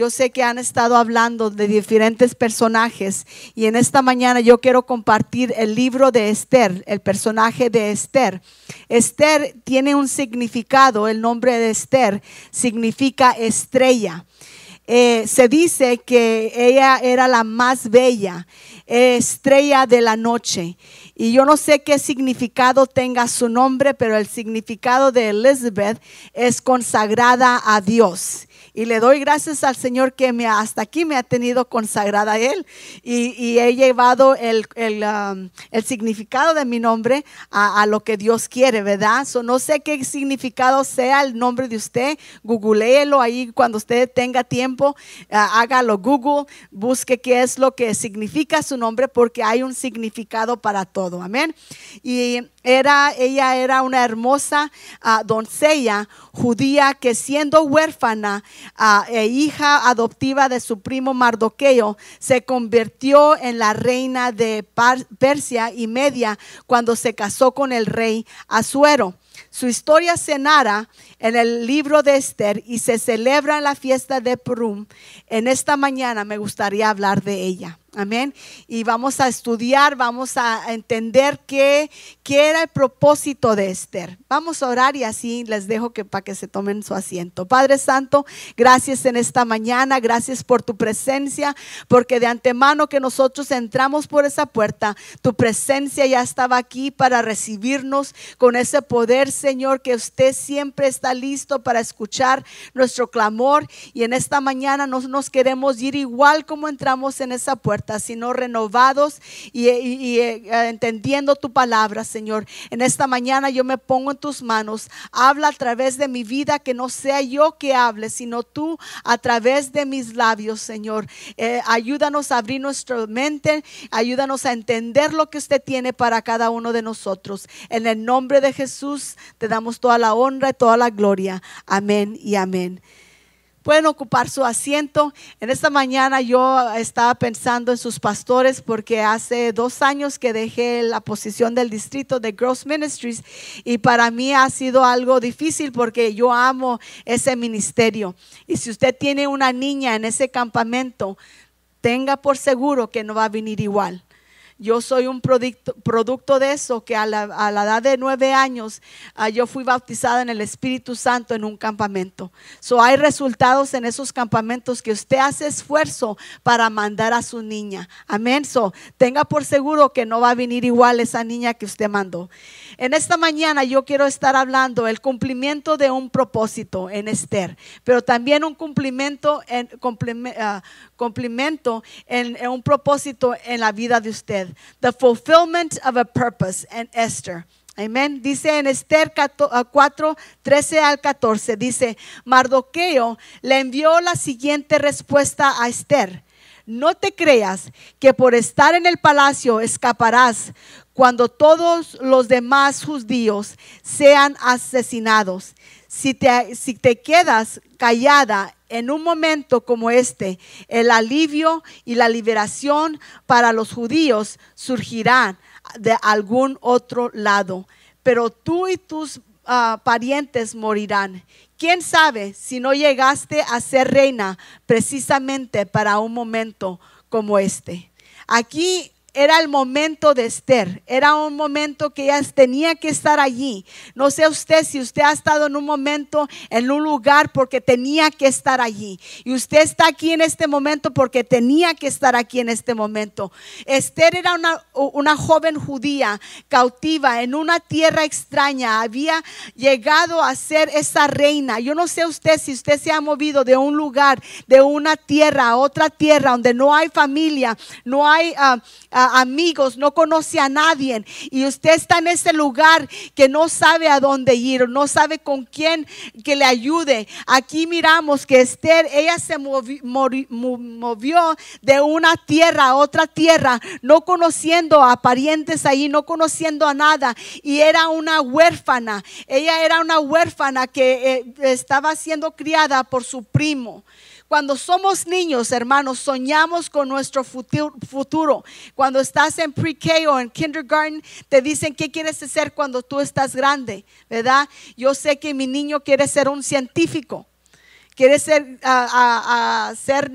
Yo sé que han estado hablando de diferentes personajes y en esta mañana yo quiero compartir el libro de Esther, el personaje de Esther. Esther tiene un significado, el nombre de Esther significa estrella. Eh, se dice que ella era la más bella, estrella de la noche. Y yo no sé qué significado tenga su nombre, pero el significado de Elizabeth es consagrada a Dios. Y le doy gracias al Señor que me, hasta aquí me ha tenido consagrada a Él. Y, he llevado el, um, el, significado de mi nombre a, lo que Dios quiere, ¿verdad? no sé qué significado sea el nombre de usted. Googleelo ahí cuando usted tenga tiempo. Uh, hágalo Google. Busque qué es lo que significa su nombre porque hay un significado para todo. Amén. Y era, ella era una hermosa uh, doncella judía que siendo huérfana e hija adoptiva de su primo Mardoqueo, se convirtió en la reina de Persia y Media cuando se casó con el rey Asuero. Su historia se narra en el libro de Esther y se celebra en la fiesta de Purim. En esta mañana me gustaría hablar de ella. Amén. Y vamos a estudiar, vamos a entender qué, el propósito de Esther. Vamos a orar y así les dejo que para que se tomen su asiento. Padre Santo, gracias en esta mañana, gracias por tu presencia, porque de antemano que nosotros entramos por esa puerta, tu presencia ya estaba aquí para recibirnos con ese poder, Señor, que usted siempre está listo para escuchar nuestro clamor. Y en esta mañana no nos queremos ir igual como entramos en esa puerta sino renovados y, eh, entendiendo tu palabra, Señor. En esta mañana yo me pongo en tus manos. Habla a través de mi vida, que no sea yo que hable, sino tú a través de mis labios, Señor. Eh, ayúdanos a abrir nuestra mente, ayúdanos a entender lo que usted tiene para cada uno de nosotros. En el nombre de Jesús te damos toda la honra y toda la gloria. Amén y amén pueden ocupar su asiento. En esta mañana yo estaba pensando en sus pastores porque hace dos años que dejé la posición del distrito de Girls Ministries y para mí ha sido algo difícil porque yo amo ese ministerio. Y si usted tiene una niña en ese campamento, tenga por seguro que no va a venir igual. Yo soy un producto, producto de eso, que a la, edad de nueve años ah, yo fui bautizada en el Espíritu Santo en un campamento. So, hay resultados en esos campamentos que usted hace esfuerzo para mandar a su niña. Amén. So, tenga por seguro que no va a venir igual esa niña que usted mandó. En esta mañana yo quiero estar hablando el cumplimiento de un propósito en Esther, pero también un cumplimiento en, ah, cumplimiento en, un propósito en la vida de usted. The fulfillment of a purpose en Esther. Amén. Dice en Esther 4, 13 al 14, dice, Mardoqueo le envió la siguiente respuesta a Esther. No te creas que por estar en el palacio escaparás cuando todos los demás judíos sean asesinados. Si te, quedas callada en un momento como este, el alivio y la liberación para los judíos surgirán de algún otro lado. Pero tú y tus ah, parientes morirán. ¿Quién sabe si no llegaste a ser reina precisamente para un momento como este? Aquí era el momento de Esther, era un momento que ella tenía que estar allí. No sé usted si usted ha estado en un momento, en un lugar porque tenía que estar allí. Y usted está aquí en este momento porque tenía que estar aquí en este momento. Esther era una, una joven judía cautiva en una tierra extraña. Había llegado a ser esa reina. Yo no sé usted si usted se ha movido de un lugar, de una tierra a otra tierra donde no hay familia, no hay... Amigos, no conoce a nadie y usted está en ese lugar que no sabe a dónde ir, no sabe con quién que le ayude. Aquí miramos que Esther, ella se movió, de una tierra a otra tierra, no conociendo a parientes ahí, no conociendo a nada y era una huérfana. Ella era una huérfana que eh, estaba siendo criada por su primo. Cuando somos niños, hermanos, soñamos con nuestro futuro. Cuando estás en pre-K o en kindergarten, te dicen qué quieres ser cuando tú estás grande, ¿verdad? Yo sé que mi niño quiere ser un científico quiere ser, a, ser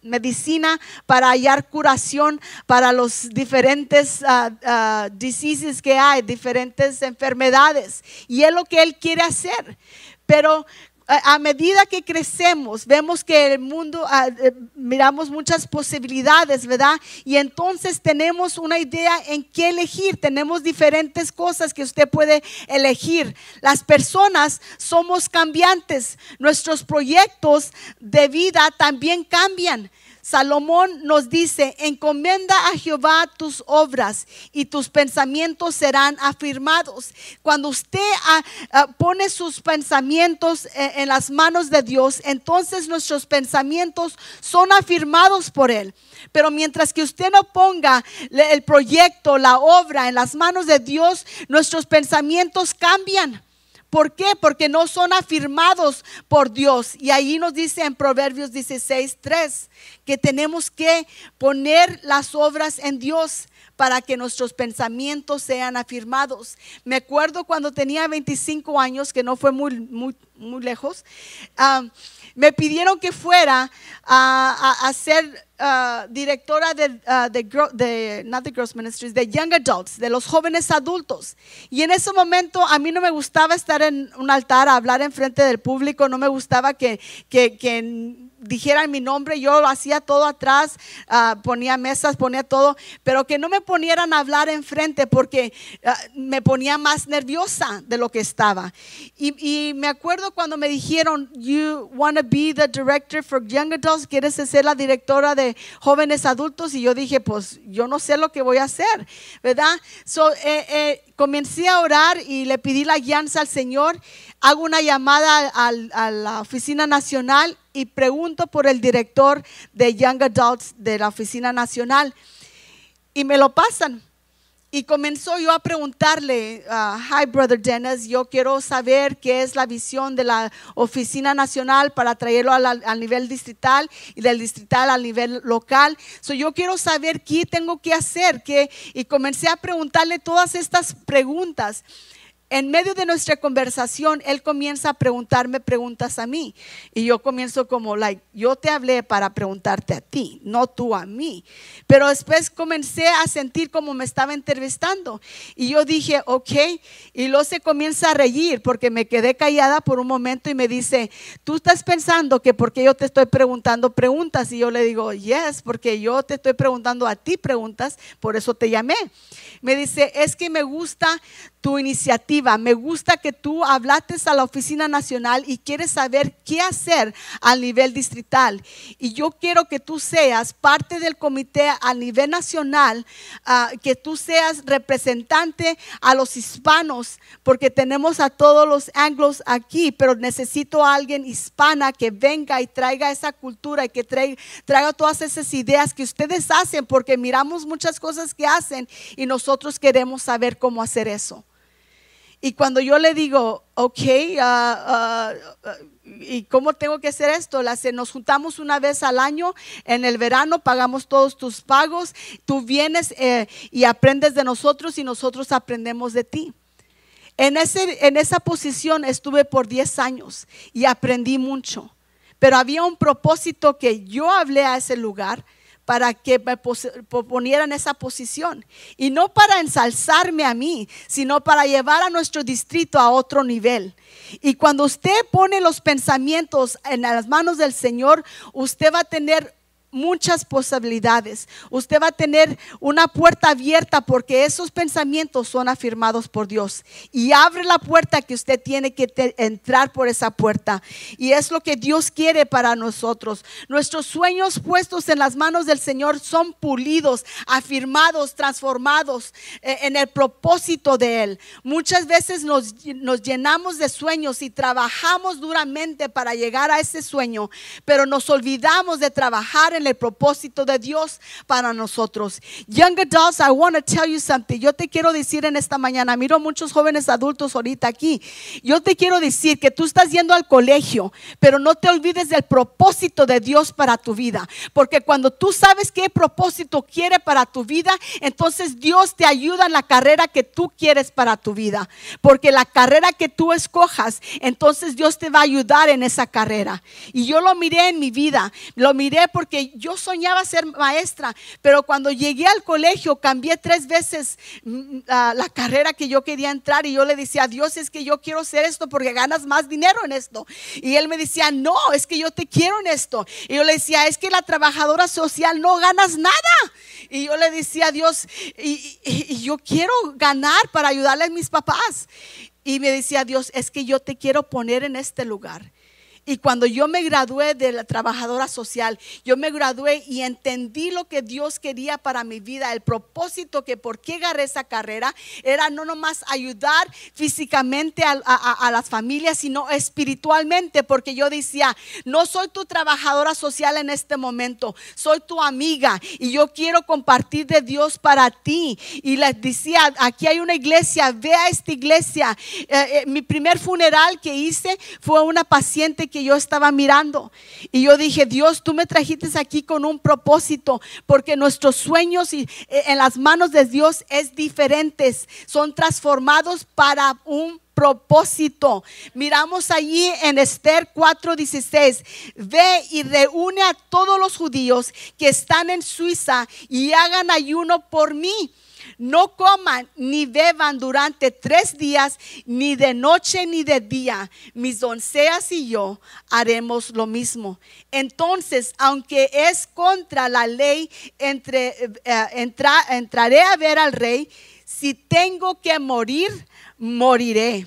medicina para hallar curación para los diferentes uh, diseases que hay, diferentes enfermedades. Y es lo que Él quiere hacer. Pero a medida que crecemos, vemos que el mundo, eh, miramos muchas posibilidades, ¿verdad? Y entonces tenemos una idea en qué elegir. Tenemos diferentes cosas que usted puede elegir. Las personas somos cambiantes. Nuestros proyectos de vida también cambian. Salomón nos dice, encomienda a Jehová tus obras y tus pensamientos serán afirmados. Cuando usted ah, ah, pone sus pensamientos en, en las manos de Dios, entonces nuestros pensamientos son afirmados por Él. Pero mientras que usted no ponga el proyecto, la obra en las manos de Dios, nuestros pensamientos cambian. ¿Por qué? Porque no son afirmados por Dios. Y ahí nos dice en Proverbios 16, 3, que tenemos que poner las obras en Dios para que nuestros pensamientos sean afirmados. Me acuerdo cuando tenía 25 años, que no fue muy, muy, muy lejos, ah, me pidieron que fuera a, ser ah, directora de, uh, not the Girls Ministries, de Young Adults, de los jóvenes adultos. Y en ese momento a mí no me gustaba estar en un altar a hablar en frente del público, no me gustaba que, que, que dijeran mi nombre, yo lo hacía todo atrás, ah, ponía mesas, ponía todo, pero que no me ponieran a hablar enfrente porque ah, me ponía más nerviosa de lo que estaba. Y, me acuerdo cuando me dijeron, you want to be the director for young adults, quieres ser la directora de jóvenes adultos, y yo dije, pues yo no sé lo que voy a hacer, ¿verdad? Eh, eh, comencé a orar y le pedí la guianza al Señor. Hago una llamada a la Oficina Nacional y pregunto por el director de Young Adults de la Oficina Nacional. Y me lo pasan. Y comenzó yo a preguntarle, uh, hi brother Dennis, yo quiero saber qué es la visión de la oficina nacional para traerlo al, nivel distrital y del distrital al nivel local. So, yo quiero saber qué tengo que hacer. Qué, y comencé a preguntarle todas estas preguntas en medio de nuestra conversación, él comienza a preguntarme preguntas a mí. Y yo comienzo como, like, yo te hablé para preguntarte a ti, no tú a mí. Pero después comencé a sentir como me estaba entrevistando. Y yo dije, ok. Y luego se comienza a reír porque me quedé callada por un momento y me dice, tú estás pensando que porque yo te estoy preguntando preguntas. Y yo le digo, yes, porque yo te estoy preguntando a ti preguntas, por eso te llamé. Me dice, es que me gusta tu iniciativa. Me gusta que tú hablates a la oficina nacional y quieres saber qué hacer al nivel distrital. Y yo quiero que tú seas parte del comité a nivel nacional, ah, que tú seas representante a los hispanos, porque tenemos a todos los anglos aquí, pero necesito a alguien hispana que venga y traiga esa cultura y que traiga todas esas ideas que ustedes hacen, porque miramos muchas cosas que hacen y nosotros queremos saber cómo hacer eso. Y cuando yo le digo, ok, uh, ¿y cómo tengo que hacer esto? nos juntamos una vez al año, en el verano pagamos todos tus pagos, tú vienes eh, y aprendes de nosotros y nosotros aprendemos de ti. En, ese, en esa posición estuve por 10 años y aprendí mucho, pero había un propósito que yo hablé a ese lugar para que me poniera en esa posición. Y no para ensalzarme a mí, sino para llevar a nuestro distrito a otro nivel. Y cuando usted pone los pensamientos en las manos del Señor, usted va a tener muchas posibilidades. Usted va a tener una puerta abierta porque esos pensamientos son afirmados por Dios. Y abre la puerta que usted tiene que entrar por esa puerta. Y es lo que Dios quiere para nosotros. Nuestros sueños puestos en las manos del Señor son pulidos, afirmados, transformados eh, en el propósito de Él. Muchas veces nos, nos llenamos de sueños y trabajamos duramente para llegar a ese sueño, pero nos olvidamos de trabajar en el propósito de Dios para nosotros. Young adults, I want to tell you something. Yo te quiero decir en esta mañana, miro muchos jóvenes adultos ahorita aquí. Yo te quiero decir que tú estás yendo al colegio, pero no te olvides del propósito de Dios para tu vida. Porque cuando tú sabes qué propósito quiere para tu vida, entonces Dios te ayuda en la carrera que tú quieres para tu vida. Porque la carrera que tú escojas, entonces Dios te va a ayudar en esa carrera. Y yo lo miré en mi vida, lo miré porque yo soñaba ser maestra, pero cuando llegué al colegio cambié tres veces mm, la, carrera que yo quería entrar y yo le decía, Dios, es que yo quiero hacer esto porque ganas más dinero en esto. Y él me decía, no, es que yo te quiero en esto. Y yo le decía, es que la trabajadora social no ganas nada. Y yo le decía a Dios, y, y yo quiero ganar para ayudarle a mis papás. Y me decía Dios, es que yo te quiero poner en este lugar. Y cuando yo me gradué de la trabajadora social, yo me gradué y entendí lo que Dios quería para mi vida, el propósito que por qué agarré esa carrera era no nomás ayudar físicamente a, las familias, sino espiritualmente, porque yo decía, no soy tu trabajadora social en este momento, soy tu amiga y yo quiero compartir de Dios para ti. Y les decía, aquí hay una iglesia, ve a esta iglesia. Eh, eh, mi primer funeral que hice fue una paciente que yo estaba mirando. Y yo dije, Dios, tú me trajiste aquí con un propósito, porque nuestros sueños y, eh, en las manos de Dios es diferentes, son transformados para un propósito. Miramos allí en Esther 4:16, ve y reúne a todos los judíos que están en Suiza y hagan ayuno por mí no coman ni beban durante tres días, ni de noche ni de día. Mis doncellas y yo haremos lo mismo. Entonces, aunque es contra la ley, entre, eh, entraré a ver al rey. Si tengo que morir, moriré.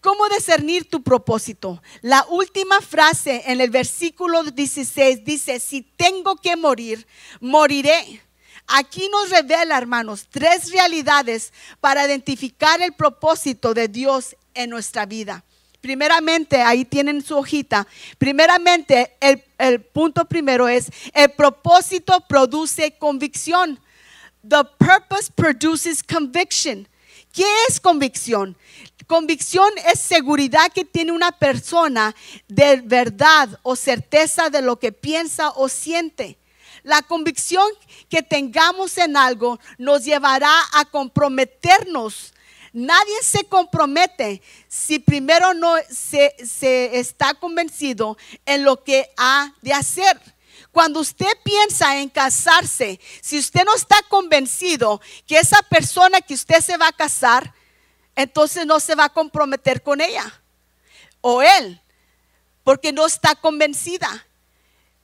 ¿Cómo discernir tu propósito? La última frase en el versículo 16 dice, si tengo que morir, moriré. Aquí nos revela, hermanos, tres realidades para identificar el propósito de Dios en nuestra vida. Primeramente, ahí tienen su hojita. Primeramente, el, punto primero es, el propósito produce convicción. The purpose produces conviction. ¿Qué es convicción? Convicción es seguridad que tiene una persona de verdad o certeza de lo que piensa o siente. La convicción que tengamos en algo nos llevará a comprometernos. Nadie se compromete si primero no se, está convencido en lo que ha de hacer. Cuando usted piensa en casarse, si usted no está convencido que esa persona que usted se va a casar, entonces no se va a comprometer con ella o él, porque no está convencida.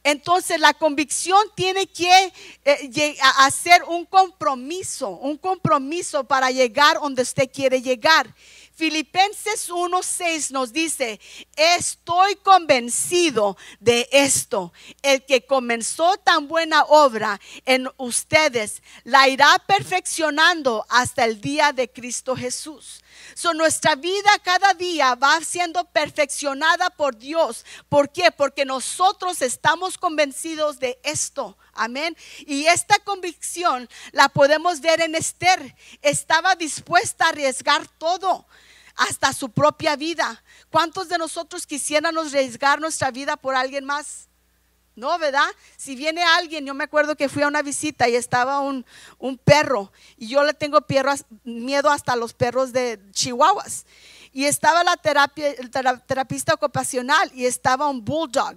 Entonces la convicción tiene que eh, hacer un compromiso, un compromiso para llegar donde usted quiere llegar. Filipenses 1:6 nos dice, estoy convencido de esto, el que comenzó tan buena obra en ustedes, la irá perfeccionando hasta el día de Cristo Jesús. So, nuestra vida cada día va siendo perfeccionada por Dios. ¿Por qué? Porque nosotros estamos convencidos de esto. Amén. Y esta convicción la podemos ver en Esther. Estaba dispuesta a arriesgar todo hasta su propia vida. ¿Cuántos de nosotros quisiéramos arriesgar nuestra vida por alguien más? No, ¿verdad? Si viene alguien, yo me acuerdo que fui a una visita y estaba un, perro y yo le tengo miedo hasta los perros de chihuahuas. Y estaba la, terapia, el terapista ocupacional y estaba un bulldog.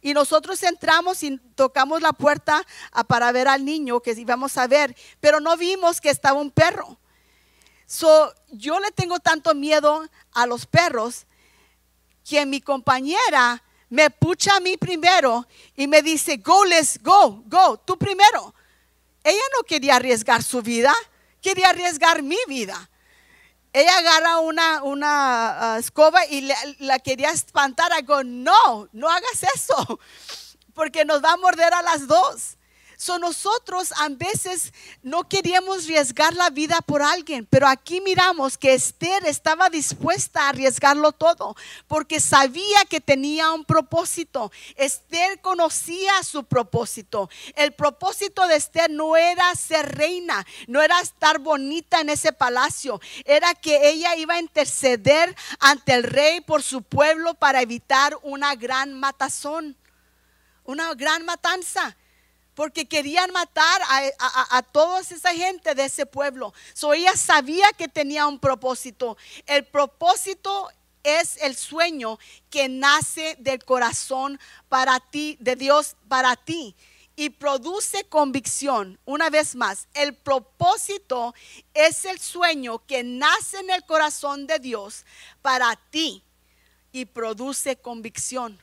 Y nosotros entramos y tocamos la puerta para ver al niño que íbamos a ver, pero no vimos que estaba un perro. So, yo le tengo tanto miedo a los perros que mi compañera me pucha a mí primero y me dice, go, let's go, go, tú primero. Ella no quería arriesgar su vida, quería arriesgar mi vida. Ella agarra una, una uh, escoba y la quería espantar. Digo, no, no hagas eso, porque nos va a morder a las dos. So nosotros a veces no queríamos arriesgar la vida por alguien, pero aquí miramos que Esther estaba dispuesta a arriesgarlo todo porque sabía que tenía un propósito. Esther conocía su propósito. El propósito de Esther no era ser reina, no era estar bonita en ese palacio, era que ella iba a interceder ante el rey por su pueblo para evitar una gran matazón, una gran matanza porque querían matar a, toda esa gente de ese pueblo. So ella sabía que tenía un propósito. El propósito es el sueño que nace del corazón para ti, de Dios para ti. Y produce convicción. Una vez más, el propósito es el sueño que nace en el corazón de Dios para ti y produce convicción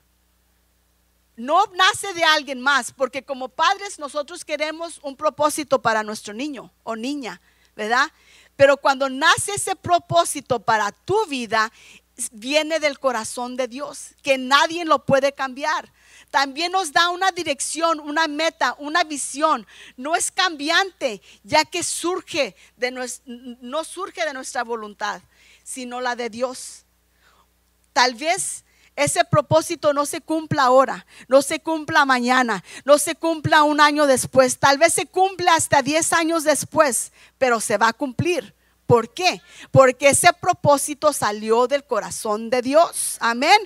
no nace de alguien más, porque como padres nosotros queremos un propósito para nuestro niño o niña, ¿verdad? Pero cuando nace ese propósito para tu vida, viene del corazón de Dios, que nadie lo puede cambiar. También nos da una dirección, una meta, una visión. No es cambiante, ya que surge de no surge de nuestra voluntad, sino la de Dios. Tal vez ese propósito no se cumpla ahora, no se cumpla mañana, no se cumpla un año después, tal vez se cumple hasta 10 años después, pero se va a cumplir. ¿Por qué? Porque ese propósito salió del corazón de Dios. Amén.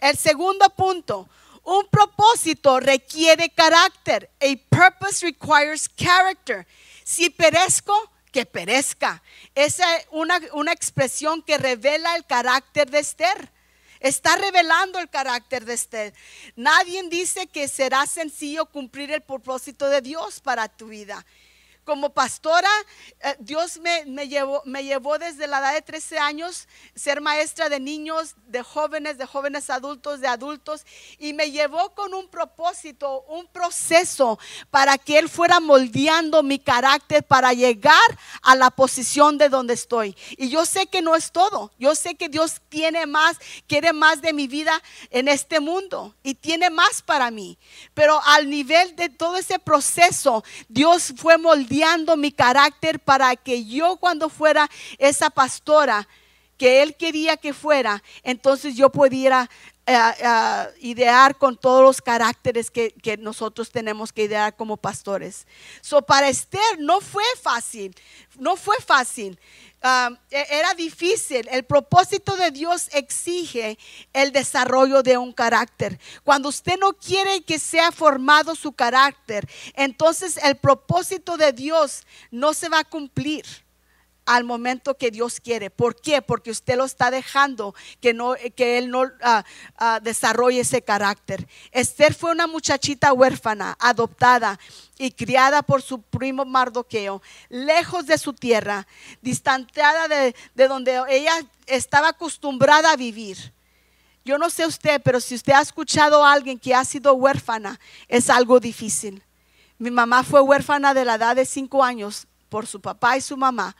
El segundo punto, un propósito requiere carácter. A purpose requires character. Si perezco, que perezca. Esa es una, una expresión que revela el carácter de Esther. Está revelando el carácter de Esther. Nadie dice que será sencillo cumplir el propósito de Dios para tu vida como pastora, eh, Dios me, llevó, me llevó desde la edad de 13 años ser maestra de niños, de jóvenes, de jóvenes adultos, de adultos, y me llevó con un propósito, un proceso para que Él fuera moldeando mi carácter para llegar a la posición de donde estoy. Y yo sé que no es todo, yo sé que Dios tiene más, quiere más de mi vida en este mundo y tiene más para mí. Pero al nivel de todo ese proceso, Dios fue moldeando mi carácter para que yo cuando fuera esa pastora que él quería que fuera, entonces yo pudiera eh, eh, idear con todos los caracteres que, nosotros tenemos que idear como pastores. So, para Esther no fue fácil, no fue fácil. Um, e, era difícil. El propósito de Dios exige el desarrollo de un carácter. Cuando usted no quiere que sea formado su carácter, entonces el propósito de Dios no se va a cumplir al momento que Dios quiere. ¿Por qué? Porque usted lo está dejando que, no, que Él no ah, ah, desarrolle ese carácter. Esther fue una muchachita huérfana, adoptada y criada por su primo Mardoqueo, lejos de su tierra, distanciada de, de donde ella estaba acostumbrada a vivir. Yo no sé usted, pero si usted ha escuchado a alguien que ha sido huérfana, es algo difícil. Mi mamá fue huérfana de la edad de cinco años por su papá y su mamá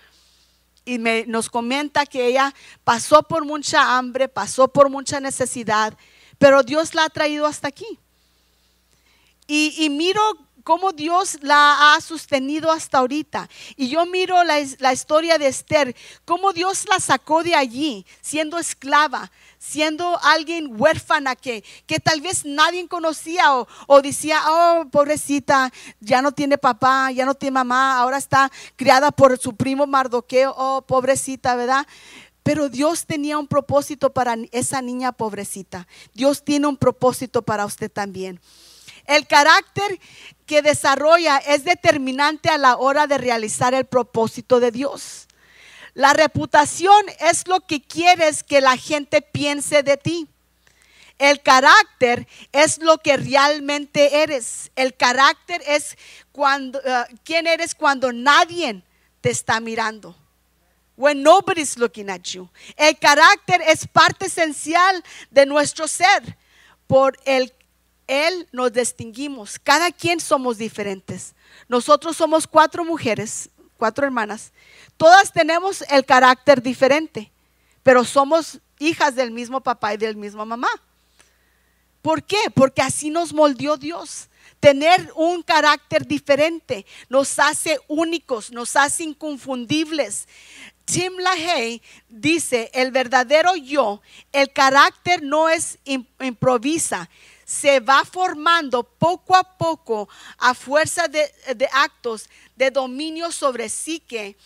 y me, nos comenta que ella pasó por mucha hambre, pasó por mucha necesidad, pero Dios la ha traído hasta aquí. Y, y miro cómo Dios la ha sostenido hasta ahorita. Y yo miro la, la, historia de Esther, cómo Dios la sacó de allí, siendo esclava, siendo alguien huérfana que, que tal vez nadie conocía o, o, decía, oh, pobrecita, ya no tiene papá, ya no tiene mamá, ahora está criada por su primo Mardoqueo, oh, pobrecita, ¿verdad? Pero Dios tenía un propósito para esa niña pobrecita. Dios tiene un propósito para usted también. El carácter que desarrolla es determinante a la hora de realizar el propósito de Dios. La reputación es lo que quieres que la gente piense de ti. El carácter es lo que realmente eres. El carácter es cuando uh, quién eres cuando nadie te está mirando. When nobody's looking at you. El carácter es parte esencial de nuestro ser. Por el él nos distinguimos. Cada quien somos diferentes. Nosotros somos cuatro mujeres, cuatro hermanas. Todas tenemos el carácter diferente, pero somos hijas del mismo papá y del mismo mamá. ¿Por qué? Porque así nos moldeó Dios. Tener un carácter diferente nos hace únicos, nos hace inconfundibles. Tim LaHaye dice, el verdadero yo, el carácter no es improvisa, se va formando poco a poco a fuerza de, actos de dominio sobre psique.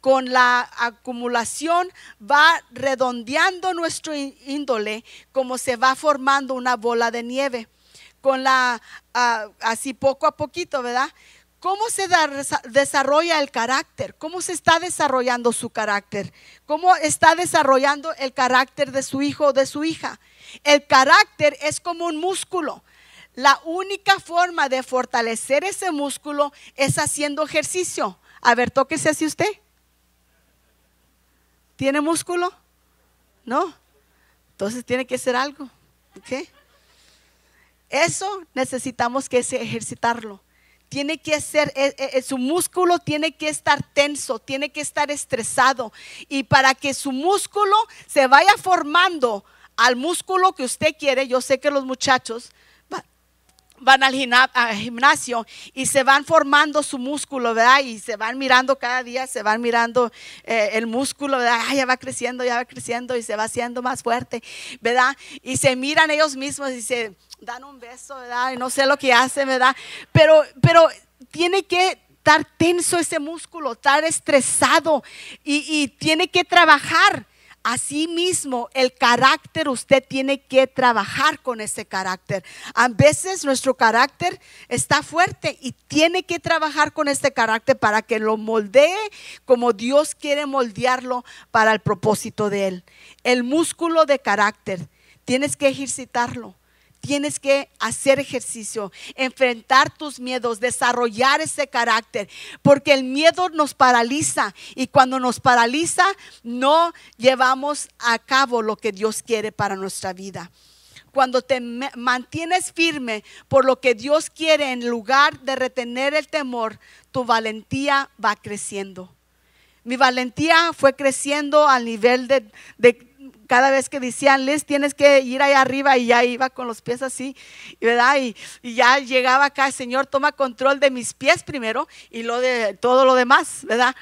Con la acumulación va redondeando nuestro índole como se va formando una bola de nieve. Con la, ah, así poco a poquito, ¿verdad? ¿Cómo se desarrolla el carácter? ¿Cómo se está desarrollando su carácter? ¿Cómo está desarrollando el carácter de su hijo o de su hija? El carácter es como un músculo. La única forma de fortalecer ese músculo es haciendo ejercicio. A ver, tóquese así usted. ¿Tiene músculo? No. Entonces tiene que hacer algo. Eso necesitamos que ejercitarlo tiene que ser, eh, eh, su músculo tiene que estar tenso, tiene que estar estresado. Y para que su músculo se vaya formando al músculo que usted quiere, yo sé que los muchachos van al gimnasio y se van formando su músculo, ¿verdad? Y se van mirando cada día, se van mirando eh, el músculo, ¿verdad? ya va creciendo, ya va creciendo y se va haciendo más fuerte, ¿verdad? Y se miran ellos mismos y se dan un beso, ¿verdad? Y no sé lo que hacen, ¿verdad? Pero, pero tiene que estar tenso ese músculo, estar estresado y tiene que trabajar. Asimismo, el carácter, usted tiene que trabajar con ese carácter. A veces nuestro carácter está fuerte y tiene que trabajar con este carácter para que lo moldee como Dios quiere moldearlo para el propósito de Él. El músculo de carácter, tienes que ejercitarlo tienes que hacer ejercicio, enfrentar tus miedos, desarrollar ese carácter, porque el miedo nos paraliza y cuando nos paraliza no llevamos a cabo lo que Dios quiere para nuestra vida. Cuando te mantienes firme por lo que Dios quiere en lugar de retener el temor, tu valentía va creciendo. Mi valentía fue creciendo al nivel de, cada vez que decían, Liz, tienes que ir allá arriba y ya iba con los pies así, ¿verdad? Y, ya llegaba acá, Señor, toma control de mis pies primero y lo de todo lo demás, ¿verdad?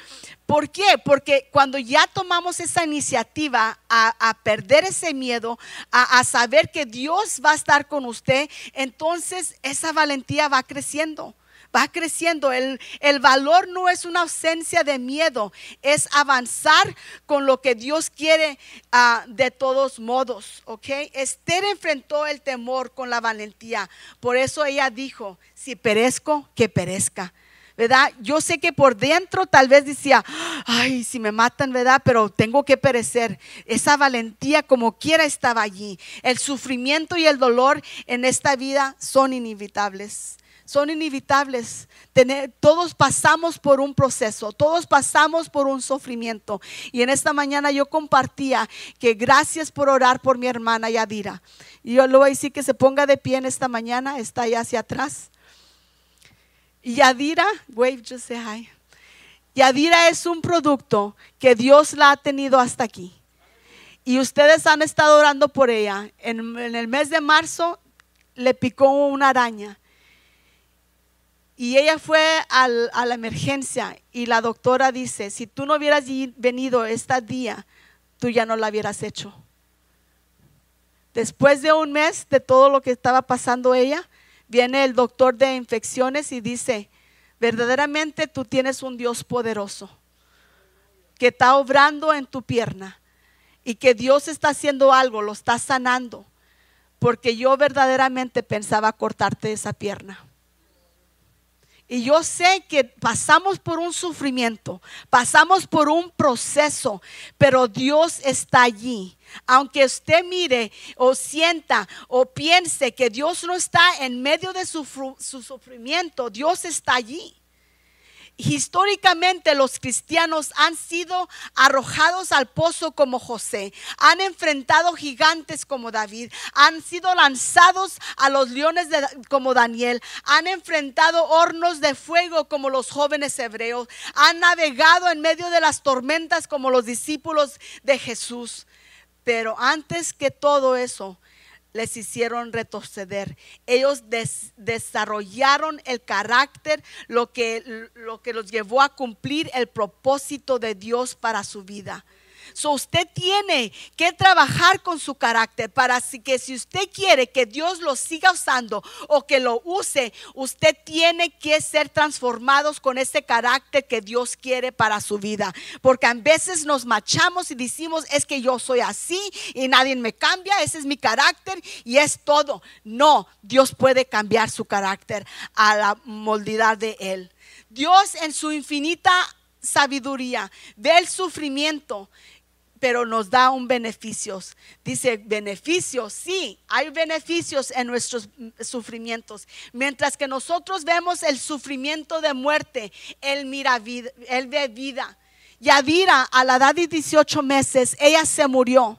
¿Por qué? Porque cuando ya tomamos esa iniciativa a, perder ese miedo, a, saber que Dios va a estar con usted, entonces esa valentía va creciendo va creciendo. El, el, valor no es una ausencia de miedo, es avanzar con lo que Dios quiere ah, de todos modos. ¿Ok? Esther enfrentó el temor con la valentía. Por eso ella dijo, si perezco, que perezca. ¿verdad? Yo sé que por dentro tal vez decía, ay, si me matan, ¿verdad? Pero tengo que perecer. Esa valentía como quiera estaba allí. El sufrimiento y el dolor en esta vida son inevitables son inevitables. todos pasamos por un proceso, todos pasamos por un sufrimiento. Y en esta mañana yo compartía que gracias por orar por mi hermana Yadira. Y yo le voy a decir que se ponga de pie en esta mañana, está ahí hacia atrás. Yadira, wave, just say hi. Yadira es un producto que Dios la ha tenido hasta aquí. Y ustedes han estado orando por ella. En el mes de marzo le picó una araña y ella fue a la emergencia y la doctora dice, si tú no hubieras venido este día, tú ya no la hubieras hecho. Después de un mes de todo lo que estaba pasando ella, viene el doctor de infecciones y dice, verdaderamente tú tienes un Dios poderoso que está obrando en tu pierna y que Dios está haciendo algo, lo está sanando, porque yo verdaderamente pensaba cortarte esa pierna. Y yo sé que pasamos por un sufrimiento, pasamos por un proceso, pero Dios está allí. Aunque usted mire o sienta o piense que Dios no está en medio de su, su sufrimiento, Dios está allí históricamente los cristianos han sido arrojados al pozo como José, han enfrentado gigantes como David, han sido lanzados a los leones como Daniel, han enfrentado hornos de fuego como los jóvenes hebreos, han navegado en medio de las tormentas como los discípulos de Jesús. Pero antes que todo eso, les hicieron retroceder. Ellos des- desarrollaron el carácter, lo que, lo que los llevó a cumplir el propósito de Dios para su vida. So usted tiene que trabajar con su carácter para que si usted quiere que Dios lo siga usando o que lo use, usted tiene que ser transformados con ese carácter que Dios quiere para su vida. Porque a veces nos machamos y decimos, es que yo soy así y nadie me cambia, ese es mi carácter y es todo. No, Dios puede cambiar su carácter a la moldidad de Él. Dios en su infinita sabiduría ve el sufrimiento pero nos da un beneficio. Dice, beneficios, sí, hay beneficios en nuestros mm, sufrimientos. Mientras que nosotros vemos el sufrimiento de muerte, Él mira vida, Él ve vida. Yadira, a la edad de 18 meses, ella se murió.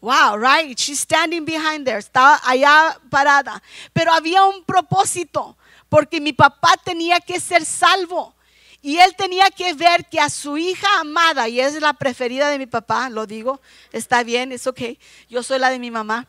Wow, right? She's standing behind there. Estaba allá parada. Pero había un propósito, porque mi papá tenía que ser salvo. Y él tenía que ver que a su hija amada, y es la preferida de mi papá, lo digo, está bien, es ok, yo soy la de mi mamá.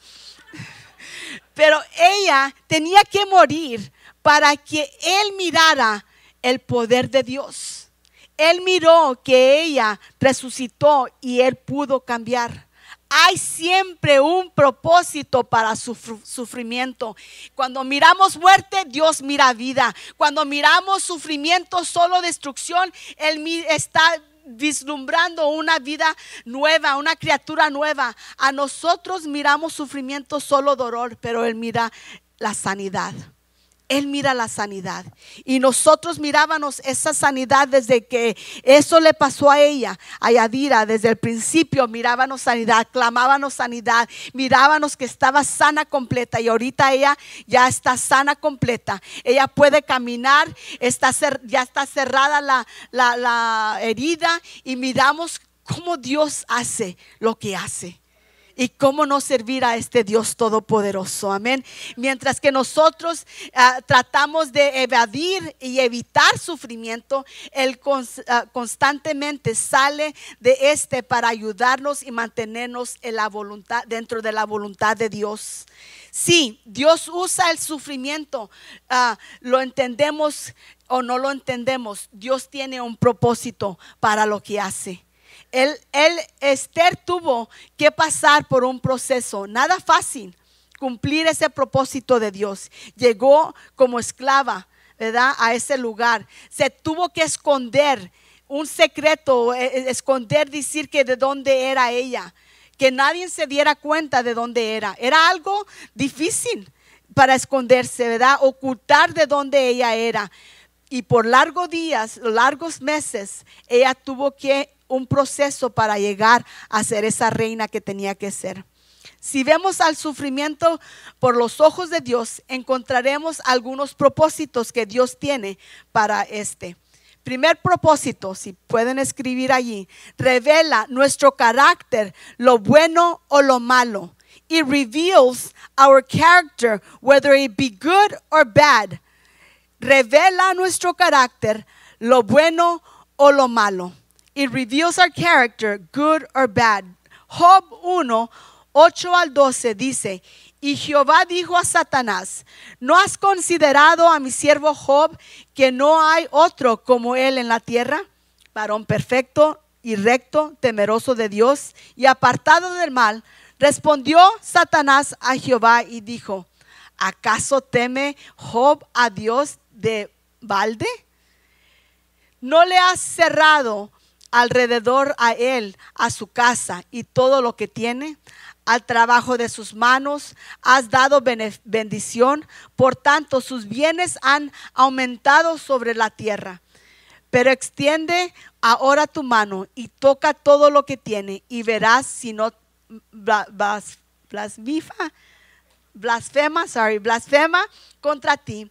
Pero ella tenía que morir para que él mirara el poder de Dios. Él miró que ella resucitó y él pudo cambiar. Hay siempre un propósito para su sufr- sufrimiento. Cuando miramos muerte, Dios mira vida. Cuando miramos sufrimiento, solo destrucción, Él está vislumbrando una vida nueva, una criatura nueva. A nosotros miramos sufrimiento, solo dolor, pero Él mira la sanidad. Él mira la sanidad. Y nosotros mirábamos esa sanidad desde que eso le pasó a ella, a Yadira, desde el principio mirábamos sanidad, clamábamos sanidad, mirábamos que estaba sana completa y ahorita ella ya está sana completa. Ella puede caminar, está ya está cerrada la- la herida y miramos cómo Dios hace lo que hace. Y cómo no servir a este Dios todopoderoso. Amén. Mientras que nosotros ah, tratamos de evadir y evitar sufrimiento, Él ah, constantemente sale de este para ayudarnos y mantenernos en la voluntad, dentro de la voluntad de Dios. Sí, Dios usa el sufrimiento, ah, lo entendemos o no lo entendemos. Dios tiene un propósito para lo que hace. Él, Esther tuvo que pasar por un proceso, nada fácil, cumplir ese propósito de Dios. Llegó como esclava, ¿verdad? A ese lugar. Se tuvo que esconder un secreto, eh, eh, esconder, decir que de dónde era ella, que nadie se diera cuenta de dónde era. Era algo difícil para esconderse, ¿verdad? Ocultar de dónde ella era. Y por largos días, largos meses, ella tuvo que un proceso para llegar a ser esa reina que tenía que ser. Si vemos al sufrimiento por los ojos de Dios, encontraremos algunos propósitos que Dios tiene para este. Primer propósito, si pueden escribir allí, revela nuestro carácter, lo bueno o lo malo. It reveals our character, whether it be good or bad. Revela nuestro carácter, lo bueno o lo malo. It reveals our character, good or bad. Job 1, 8 al 12 dice, y Jehová dijo a Satanás, ¿no has considerado a mi siervo Job que no hay otro como él en la tierra? Varón perfecto y recto, temeroso de Dios y apartado del mal. Respondió Satanás a Jehová y dijo, ¿acaso teme Job a Dios de balde? ¿No le has cerrado alrededor a él, a su casa y todo lo que tiene? Al trabajo de sus manos has dado bendición, por tanto sus bienes han aumentado sobre la tierra. Pero extiende ahora tu mano y toca todo lo que tiene y verás si no bla- blas- blasmifa, blasfema, sorry, blasfema contra ti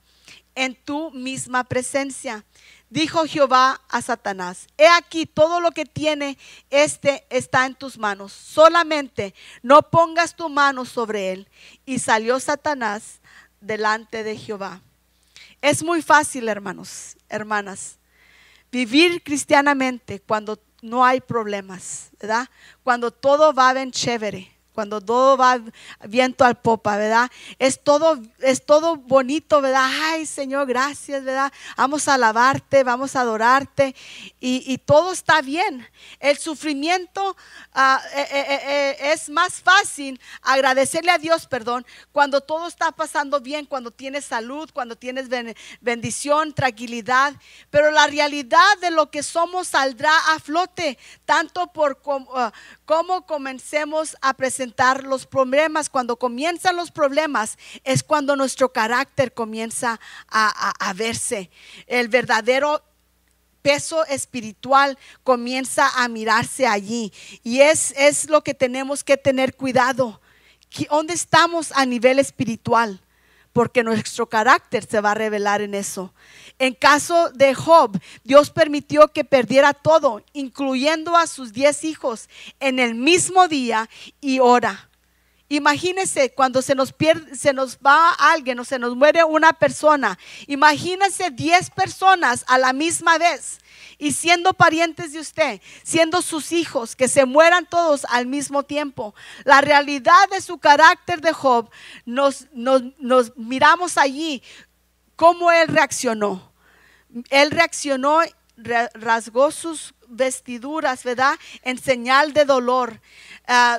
en tu misma presencia. Dijo Jehová a Satanás, he aquí todo lo que tiene este está en tus manos, solamente no pongas tu mano sobre él. Y salió Satanás delante de Jehová. Es muy fácil, hermanos, hermanas, vivir cristianamente cuando no hay problemas, ¿verdad? Cuando todo va bien chévere, cuando todo va viento al popa, ¿verdad? Es todo, es todo bonito, ¿verdad? Ay, Señor, gracias, ¿verdad? Vamos a alabarte, vamos a adorarte y, todo está bien. El sufrimiento ah, eh, eh, eh, es más fácil agradecerle a Dios, perdón, cuando todo está pasando bien, cuando tienes salud, cuando tienes bendición, tranquilidad, pero la realidad de lo que somos saldrá a flote, tanto por como, ah, como comencemos a presentar los problemas, cuando comienzan los problemas, es cuando nuestro carácter comienza a, verse. El verdadero peso espiritual comienza a mirarse allí. Y es, es lo que tenemos que tener cuidado. ¿Dónde estamos a nivel espiritual? Porque nuestro carácter se va a revelar en eso. En caso de Job, Dios permitió que perdiera todo, incluyendo a sus diez hijos, en el mismo día y hora. Imagínese cuando se nos pierde, se nos va alguien o se nos muere una persona. Imagínese diez personas a la misma vez y siendo parientes de usted, siendo sus hijos, que se mueran todos al mismo tiempo. La realidad de su carácter de Job, nos, nos, nos miramos allí, cómo él reaccionó él reaccionó, rasgó sus vestiduras, ¿verdad? En señal de dolor. Ah,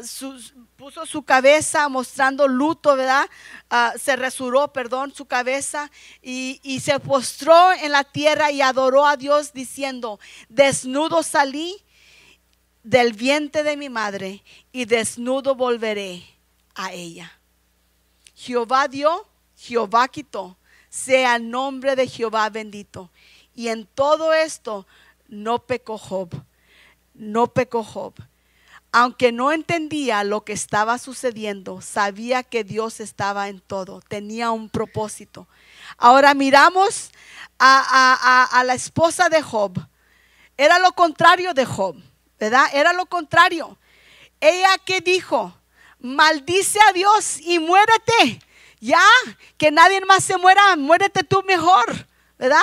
puso su cabeza mostrando luto, ¿verdad? Ah, se resuró, perdón, su cabeza y, y, se postró en la tierra y adoró a Dios diciendo, desnudo salí del vientre de mi madre y desnudo volveré a ella. Jehová dio, Jehová quitó sea el nombre de Jehová bendito. Y en todo esto no pecó Job, no pecó Job. Aunque no entendía lo que estaba sucediendo, sabía que Dios estaba en todo, tenía un propósito. Ahora miramos a, a la esposa de Job. Era lo contrario de Job, ¿verdad? Era lo contrario. Ella que dijo, maldice a Dios y muérete ya, que nadie más se muera, muérete tú mejor, ¿verdad?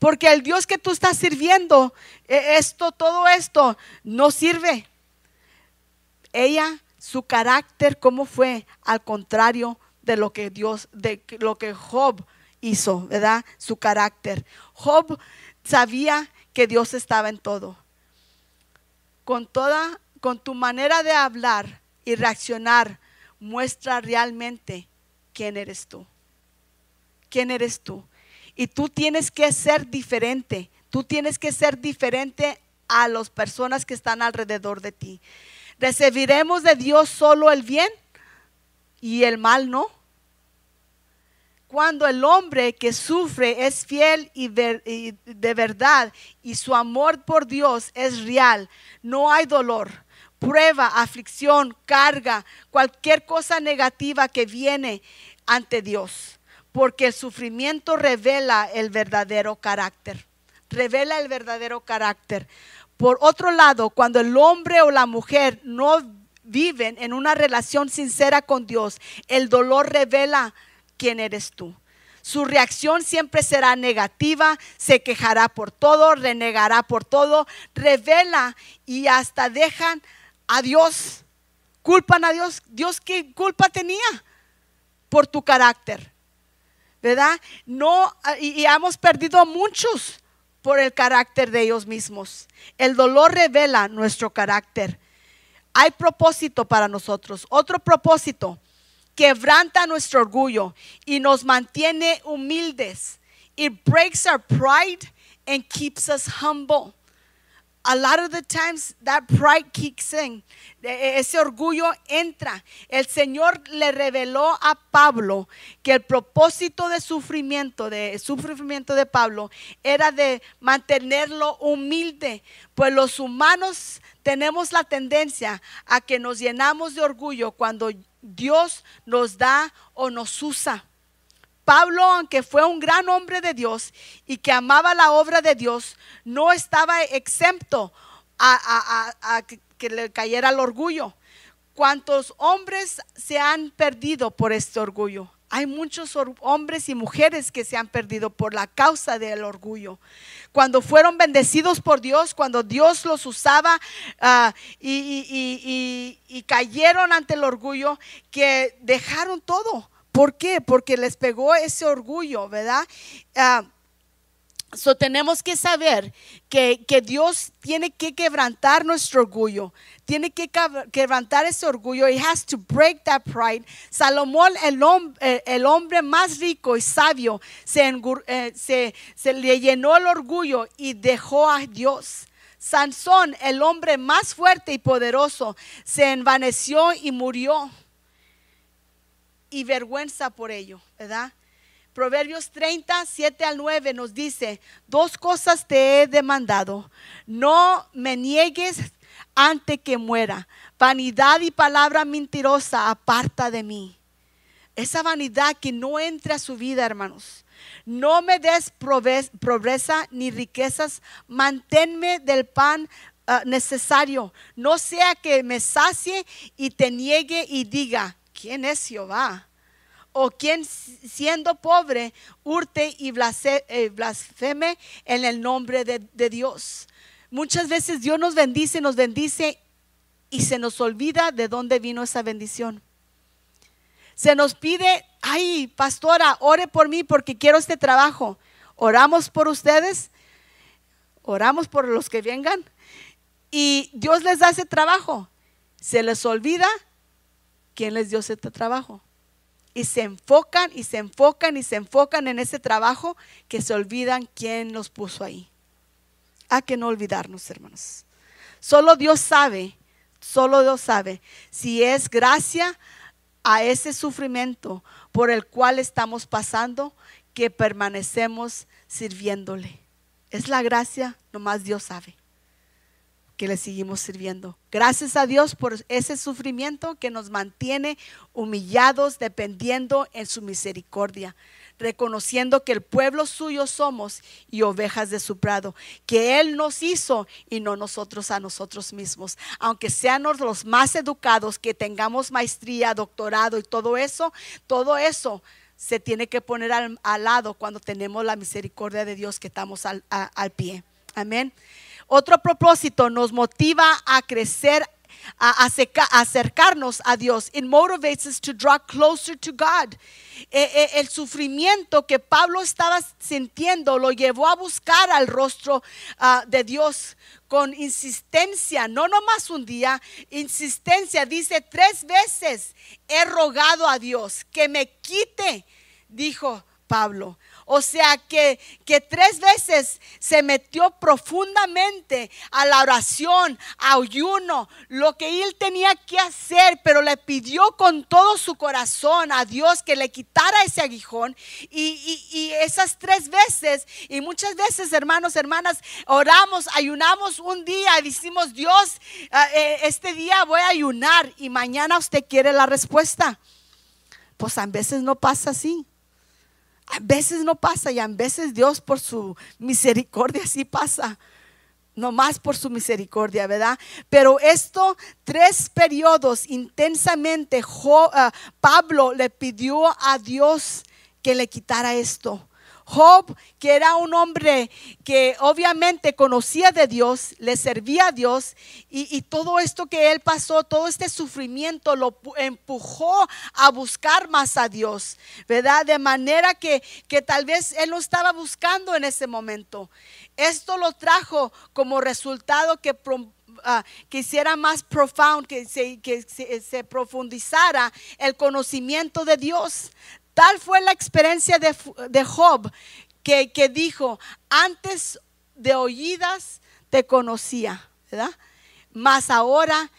Porque el Dios que tú estás sirviendo, e, esto, todo esto, no sirve. Ella, su carácter, ¿cómo fue? Al contrario de lo que Dios, de lo que Job hizo, ¿verdad? Su carácter. Job sabía que Dios estaba en todo. Con toda, con tu manera de hablar y reaccionar, muestra realmente quién eres tú. ¿Quién eres tú? Y tú tienes que ser diferente. Tú tienes que ser diferente a las personas que están alrededor de ti. ¿Recibiremos de Dios solo el bien y el mal no? Cuando el hombre que sufre es fiel y, de verdad y su amor por Dios es real, no hay dolor prueba, aflicción, carga, cualquier cosa negativa que viene ante Dios. Porque el sufrimiento revela el verdadero carácter. Revela el verdadero carácter. Por otro lado, cuando el hombre o la mujer no viven en una relación sincera con Dios, el dolor revela quién eres tú. Su reacción siempre será negativa, se quejará por todo, renegará por todo, revela y hasta dejan a Dios. Culpan a Dios. Dios qué culpa tenía por tu carácter. ¿Verdad? No, y, y hemos perdido muchos por el carácter de ellos mismos. El dolor revela nuestro carácter. Hay propósito para nosotros. Otro propósito, quebranta nuestro orgullo y nos mantiene humildes. It breaks our pride and keeps us humble a lot of the times that pride kicks in. E, ese orgullo entra. El Señor le reveló a Pablo que el propósito de sufrimiento, de sufrimiento de Pablo, era de mantenerlo humilde, pues los humanos tenemos la tendencia a que nos llenamos de orgullo cuando Dios nos da o nos usa. Pablo, aunque fue un gran hombre de Dios y que amaba la obra de Dios, no estaba exento a, que le cayera el orgullo. ¿Cuántos hombres se han perdido por este orgullo? Hay muchos hombres y mujeres que se han perdido por la causa del orgullo. Cuando fueron bendecidos por Dios, cuando Dios los usaba ah, y, cayeron ante el orgullo, que dejaron todo. ¿Por qué? Porque les pegó ese orgullo, ¿verdad? Ah, So, tenemos que saber que, Dios tiene que quebrantar nuestro orgullo, tiene que quebrantar ese orgullo. He has to break that pride. Salomón, el, hombre, el hombre más rico y sabio, eh, se, se le llenó el orgullo y dejó a Dios. Sansón, el hombre más fuerte y poderoso, se envaneció y murió. Y vergüenza por ello, ¿verdad? Proverbios 30, 7 al 9 nos dice, dos cosas te he demandado, no me niegues antes que muera, vanidad y palabra mentirosa aparta de mí. Esa vanidad que no entre a su vida, hermanos. No me des pobreza ni riquezas, manténme del pan ah, necesario. No sea que me sacie y te niegue y diga, ¿quién es Jehová? o quien siendo pobre hurte y eh, blasfeme en el nombre de, Dios. Muchas veces Dios nos bendice, nos bendice y se nos olvida de dónde vino esa bendición. Se nos pide, ay, pastora, ore por mí porque quiero este trabajo. Oramos por ustedes, oramos por los que vengan y Dios les da ese trabajo. Se les olvida quién les dio ese trabajo y se enfocan y se enfocan y se enfocan en ese trabajo que se olvidan quién los puso ahí. Hay que no olvidarnos, hermanos. Solo Dios sabe, solo Dios sabe si es gracia a ese sufrimiento por el cual estamos pasando que permanecemos sirviéndole. Es la gracia, nomás Dios sabe que le seguimos sirviendo. Gracias a Dios por ese sufrimiento que nos mantiene humillados, dependiendo en su misericordia, reconociendo que el pueblo suyo somos y ovejas de su prado, que Él nos hizo y no nosotros a nosotros mismos. Aunque seamos los más educados, que tengamos maestría, doctorado y todo eso, todo eso se tiene que poner al, lado cuando tenemos la misericordia de Dios que estamos al, al pie. Amén. Otro propósito nos motiva a crecer, a acercarnos a Dios. It motivates us to draw closer to God. E, e, el sufrimiento que Pablo estaba sintiendo lo llevó a buscar al rostro ah, de Dios con insistencia, no nomás un día, insistencia. Dice tres veces, he rogado a Dios que me quite, dijo Pablo. O sea que, que tres veces se metió profundamente a la oración, a ayuno, lo que él tenía que hacer, pero le pidió con todo su corazón a Dios que le quitara ese aguijón. Y, esas tres veces, y muchas veces, hermanos, hermanas, oramos, ayunamos un día y decimos, Dios, ah, eh, este día voy a ayunar y mañana usted quiere la respuesta. Pues a veces no pasa así. A veces no pasa y a veces Dios por su misericordia sí pasa. No más por su misericordia, ¿verdad? Pero esto, tres periodos intensamente, ah, Pablo le pidió a Dios que le quitara esto. Job, que era un hombre que obviamente conocía de Dios, le servía a Dios y, todo esto que él pasó, todo este sufrimiento lo empujó a buscar más a Dios, ¿verdad? De manera que, que tal vez él no estaba buscando en ese momento. Esto lo trajo como resultado que que hiciera más se, que se, profundizara el conocimiento de Dios. Tal fue la experiencia de, Job que, que, dijo, antes de oídas te conocía, ¿verdad? Mas ahora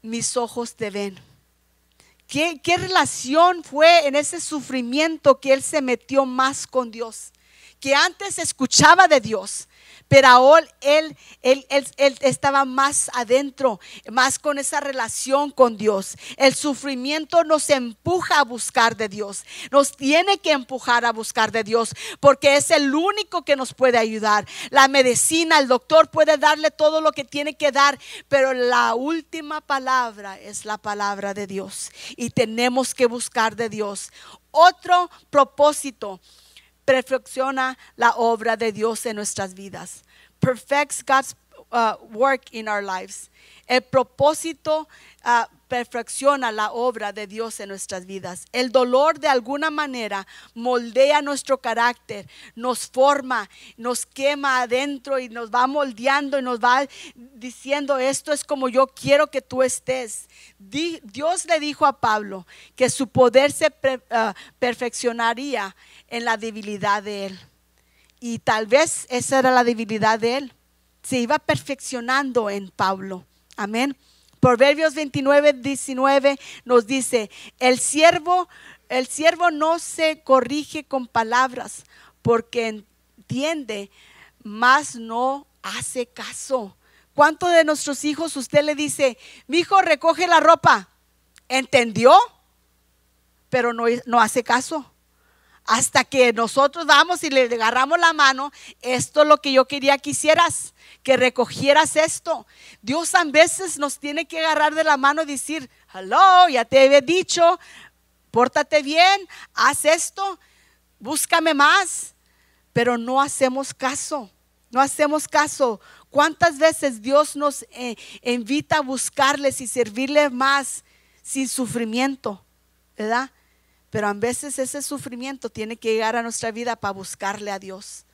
mis ojos te ven. ¿Qué, ¿Qué relación fue en ese sufrimiento que él se metió más con Dios? que antes escuchaba de Dios, pero ahora él, él, él, estaba más adentro, más con esa relación con Dios. El sufrimiento nos empuja a buscar de Dios, nos tiene que empujar a buscar de Dios, porque es el único que nos puede ayudar. La medicina, el doctor puede darle todo lo que tiene que dar, pero la última palabra es la palabra de Dios y tenemos que buscar de Dios. Otro propósito perfecciona la obra de Dios en nuestras vidas. Perfects God's uh, work in our lives. El propósito uh, perfecciona la obra de Dios en nuestras vidas. El dolor de alguna manera moldea nuestro carácter, nos forma, nos quema adentro y nos va moldeando y nos va diciendo esto es como yo quiero que tú estés. Dios le dijo a Pablo que su poder se uh, perfeccionaría en la debilidad de él. Y tal vez esa era la debilidad de él. Se iba perfeccionando en Pablo. Amén. Proverbios 29, 19 nos dice, el siervo, el siervo no se corrige con palabras porque entiende, mas no hace caso. ¿Cuánto de nuestros hijos usted le dice, mi hijo recoge la ropa? ¿Entendió? Pero no, no hace caso hasta que nosotros vamos y le agarramos la mano, esto es lo que yo quería que hicieras, que recogieras esto. Dios a veces nos tiene que agarrar de la mano y decir, hello, ya te he dicho, pórtate bien, haz esto, búscame más, pero no hacemos caso, no hacemos caso. ¿Cuántas veces Dios nos eh, invita a buscarles y servirle más sin sufrimiento? ¿Verdad? Pero a veces ese sufrimiento tiene que llegar a nuestra vida para buscarle a Dios.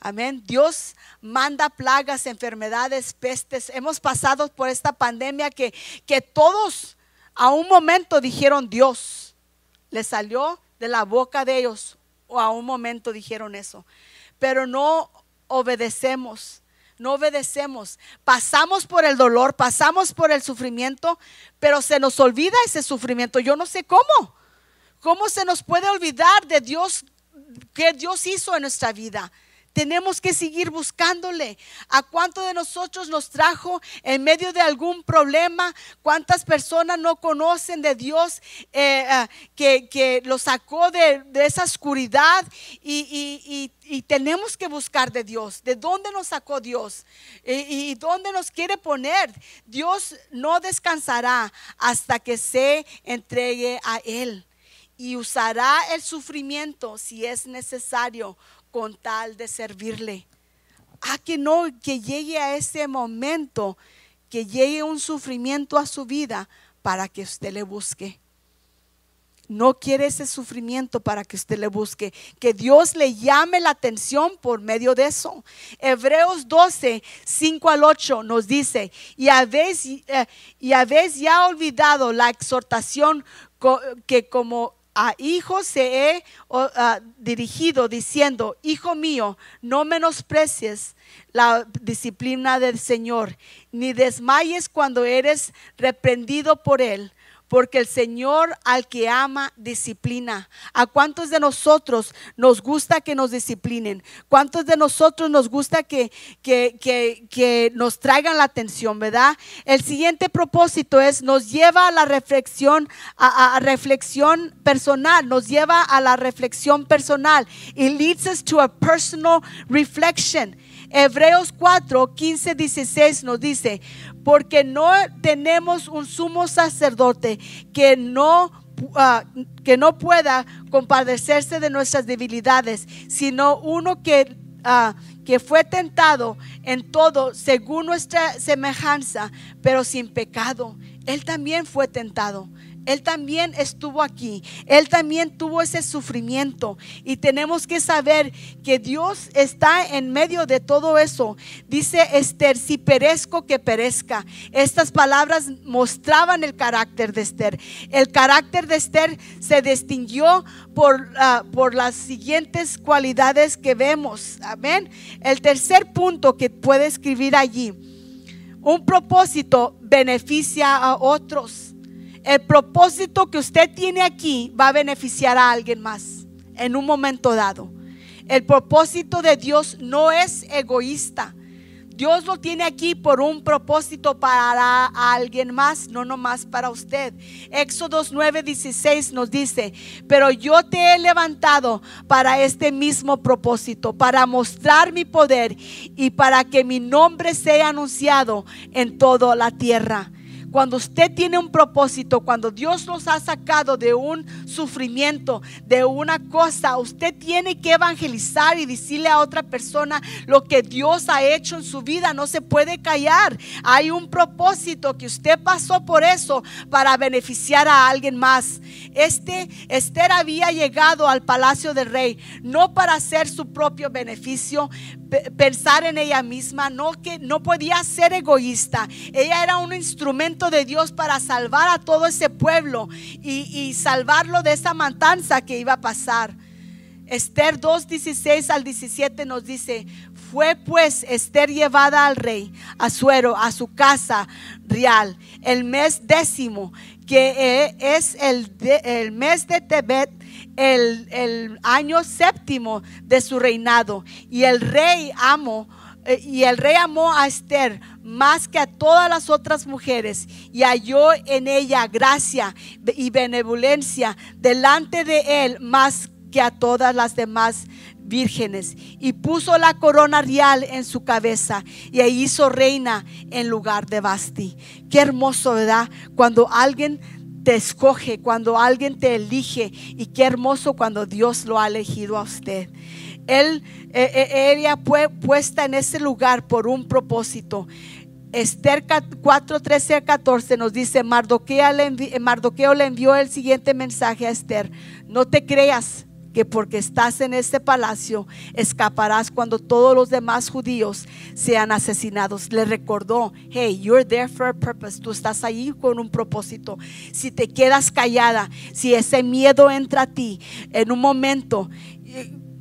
Amén. Dios manda plagas, enfermedades, pestes. Hemos pasado por esta pandemia que, que todos a un momento dijeron Dios. Le salió de la boca de ellos o a un momento dijeron eso. Pero no obedecemos. No obedecemos. Pasamos por el dolor, pasamos por el sufrimiento, pero se nos olvida ese sufrimiento. Yo no sé cómo. ¿Cómo se nos puede olvidar de Dios, que Dios hizo en nuestra vida? Tenemos que seguir buscándole. ¿A cuánto de nosotros nos trajo en medio de algún problema? ¿Cuántas personas no conocen de Dios eh, eh, que, que lo sacó de, esa oscuridad? Y, tenemos que buscar de Dios. ¿De dónde nos sacó Dios? ¿Y, y dónde nos quiere poner? Dios no descansará hasta que se entregue a Él y usará el sufrimiento si es necesario con tal de servirle. A que no, que llegue a ese momento, que llegue un sufrimiento a su vida para que usted le busque. No quiere ese sufrimiento para que usted le busque. Que Dios le llame la atención por medio de eso. Hebreos 12, 5 al 8 nos dice, y habéis, eh, y habéis ya olvidado la exhortación que como a hijos se he dirigido diciendo, hijo mío, no menosprecies la disciplina del Señor, ni desmayes cuando eres reprendido por Él porque el Señor al que ama disciplina. ¿A cuántos de nosotros nos gusta que nos disciplinen? ¿Cuántos de nosotros nos gusta que, que, nos traigan la atención, verdad? El siguiente propósito es, nos lleva a la reflexión, a, reflexión personal, nos lleva a la reflexión personal. It leads us to a personal reflection. Hebreos 4, 15, 16 nos dice, porque no tenemos un sumo sacerdote que no, ah, que no pueda compadecerse de nuestras debilidades, sino uno que, uh, que fue tentado en todo según nuestra semejanza, pero sin pecado. Él también fue tentado él también estuvo aquí. Él también tuvo ese sufrimiento. Y tenemos que saber que Dios está en medio de todo eso. Dice Esther, si perezco, que perezca. Estas palabras mostraban el carácter de Esther. El carácter de Esther se distinguió por, ah, por las siguientes cualidades que vemos. Amén. El tercer punto que puede escribir allí. Un propósito beneficia a otros el propósito que usted tiene aquí va a beneficiar a alguien más en un momento dado. El propósito de Dios no es egoísta. Dios lo tiene aquí por un propósito para alguien más, no nomás para usted. Éxodo 9:16 nos dice, pero yo te he levantado para este mismo propósito, para mostrar mi poder y para que mi nombre sea anunciado en toda la tierra. Cuando usted tiene un propósito, cuando Dios nos ha sacado de un sufrimiento, de una cosa, usted tiene que evangelizar y decirle a otra persona lo que Dios ha hecho en su vida. No se puede callar. Hay un propósito que usted pasó por eso para beneficiar a alguien más. Este Esther había llegado al palacio del rey no para hacer su propio beneficio, pensar en ella misma, no que no podía ser egoísta. Ella era un instrumento de Dios para salvar a todo ese pueblo y, salvarlo de esa matanza que iba a pasar. Esther 2, 16 al 17 nos dice, fue pues Esther llevada al rey Asuero a su casa real el mes décimo, que eh, es el, el mes de Tebet el, año séptimo de su reinado. Y el rey eh, y el rey amó a Esther más que a todas las otras mujeres y halló en ella gracia y benevolencia delante de él más que a todas las demás vírgenes y puso la corona real en su cabeza y ahí hizo reina en lugar de Basti. Qué hermoso, ¿verdad? Cuando alguien te escoge, cuando alguien te elige y qué hermoso cuando Dios lo ha elegido a usted. Él, eh, eh, fue puesta en ese lugar por un propósito. Esther 4, 13 a 14 nos dice, Mardoqueo le, Mardoqueo le envió el siguiente mensaje a Esther, no te creas que porque estás en este palacio escaparás cuando todos los demás judíos sean asesinados. Le recordó, hey, you're there for a purpose. Tú estás ahí con un propósito. Si te quedas callada, si ese miedo entra a ti en un momento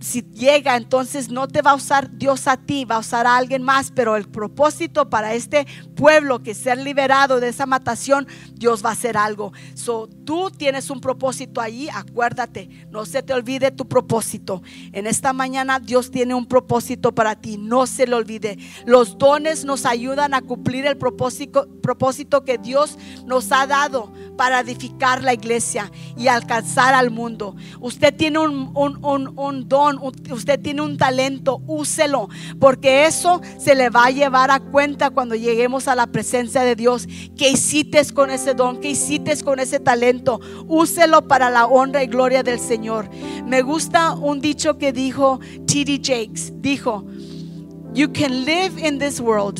si llega, entonces no te va a usar Dios a ti, va a usar a alguien más, pero el propósito para este pueblo que ser liberado de esa matación, Dios va a hacer algo. So, tú tienes un propósito ahí, acuérdate, no se te olvide tu propósito. En esta mañana Dios tiene un propósito para ti, no se le olvide. Los dones nos ayudan a cumplir el propósito, propósito que Dios nos ha dado para edificar la iglesia y alcanzar al mundo. Usted tiene un don usted tiene un talento, úselo, porque eso se le va a llevar a cuenta cuando lleguemos a la presencia de Dios. ¿Qué hiciste con ese don? ¿Qué hiciste con ese talento? Úselo para la honra y gloria del Señor. Me gusta un dicho que dijo T.D. Jakes. Dijo, you can live in this world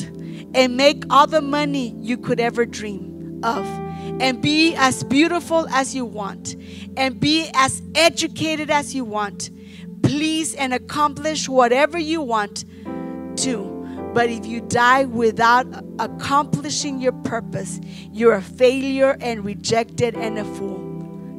and make all the money you could ever dream of. and be as beautiful as you want, and be as educated as you want, please and accomplish whatever you want to. But if you die without accomplishing your purpose, you're a failure and rejected and a fool.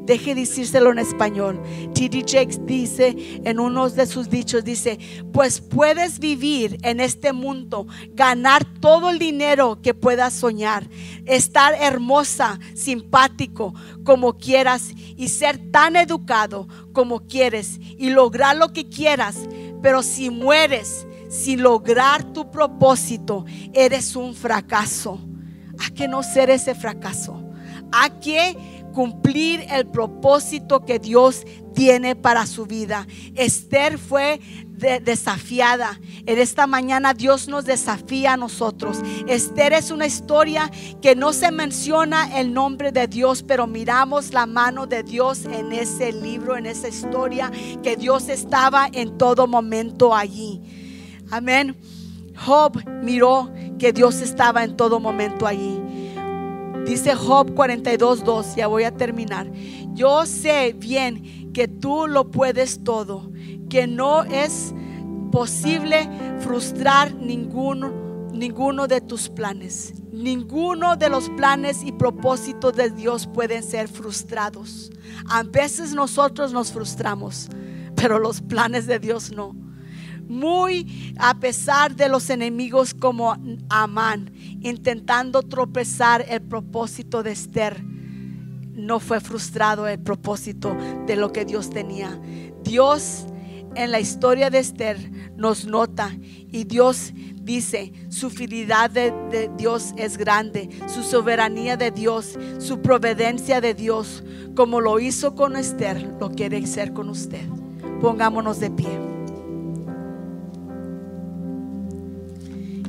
Deje decírselo en español. T.D. Jakes dice en uno de sus dichos, dice, pues puedes vivir en este mundo, ganar todo el dinero que puedas soñar, estar hermosa, simpático como quieras y ser tan educado como quieres y lograr lo que quieras. Pero si mueres sin lograr tu propósito, eres un fracaso. ¿A qué no ser ese fracaso? ¿A qué cumplir el propósito que Dios tiene para su vida. Esther fue desafiada. En esta mañana Dios nos desafía a nosotros. Esther es una historia que no se menciona el nombre de Dios, pero miramos la mano de Dios en ese libro, en esa historia, que Dios estaba en todo momento allí. Amén. Job miró que Dios estaba en todo momento allí. Dice Job 42.2, ya voy a terminar. Yo sé bien que tú lo puedes todo, que no es posible frustrar ninguno, ninguno de tus planes. Ninguno de los planes y propósitos de Dios pueden ser frustrados. A veces nosotros nos frustramos, pero los planes de Dios no muy a pesar de los enemigos como Amán, intentando tropezar el propósito de Esther. No fue frustrado el propósito de lo que Dios tenía. Dios en la historia de Esther nos nota y Dios dice, su fidelidad de, de, Dios es grande, su soberanía de Dios, su providencia de Dios, como lo hizo con Esther, lo quiere hacer con usted. Pongámonos de pie.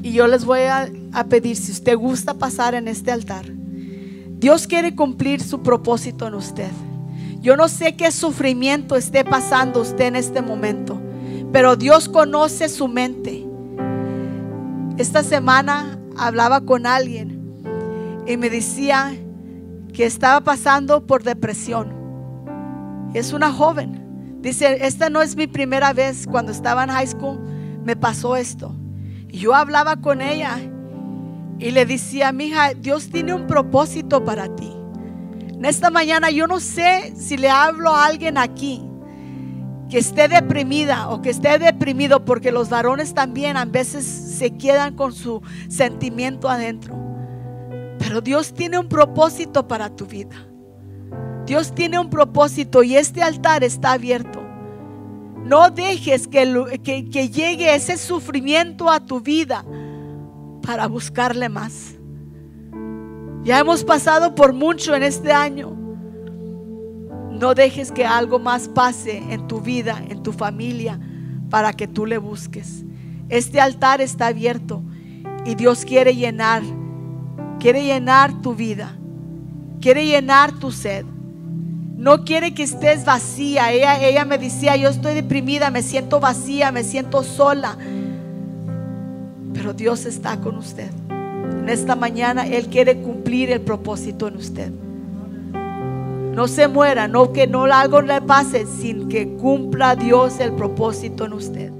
Y yo les voy a, a pedir, si usted gusta pasar en este altar, Dios quiere cumplir su propósito en usted. Yo no sé qué sufrimiento esté pasando usted en este momento, pero Dios conoce su mente. Esta semana hablaba con alguien y me decía que estaba pasando por depresión. Es una joven. Dice, esta no es mi primera vez. Cuando estaba en high school me pasó esto. Yo hablaba con ella y le decía, mija, Dios tiene un propósito para ti. En esta mañana yo no sé si le hablo a alguien aquí que esté deprimida o que esté deprimido porque los varones también a veces se quedan con su sentimiento adentro. Pero Dios tiene un propósito para tu vida. Dios tiene un propósito y este altar está abierto. No dejes que, que, llegue ese sufrimiento a tu vida para buscarle más. Ya hemos pasado por mucho en este año. No dejes que algo más pase en tu vida, en tu familia, para que tú le busques. Este altar está abierto y Dios quiere llenar, quiere llenar tu vida, quiere llenar tu sed. No quiere que estés vacía. Ella, ella me decía, yo estoy deprimida, me siento vacía, me siento sola. Pero Dios está con usted en esta mañana Él quiere cumplir el propósito en usted. No se muera, no que no algo le pase sin que cumpla Dios el propósito en usted.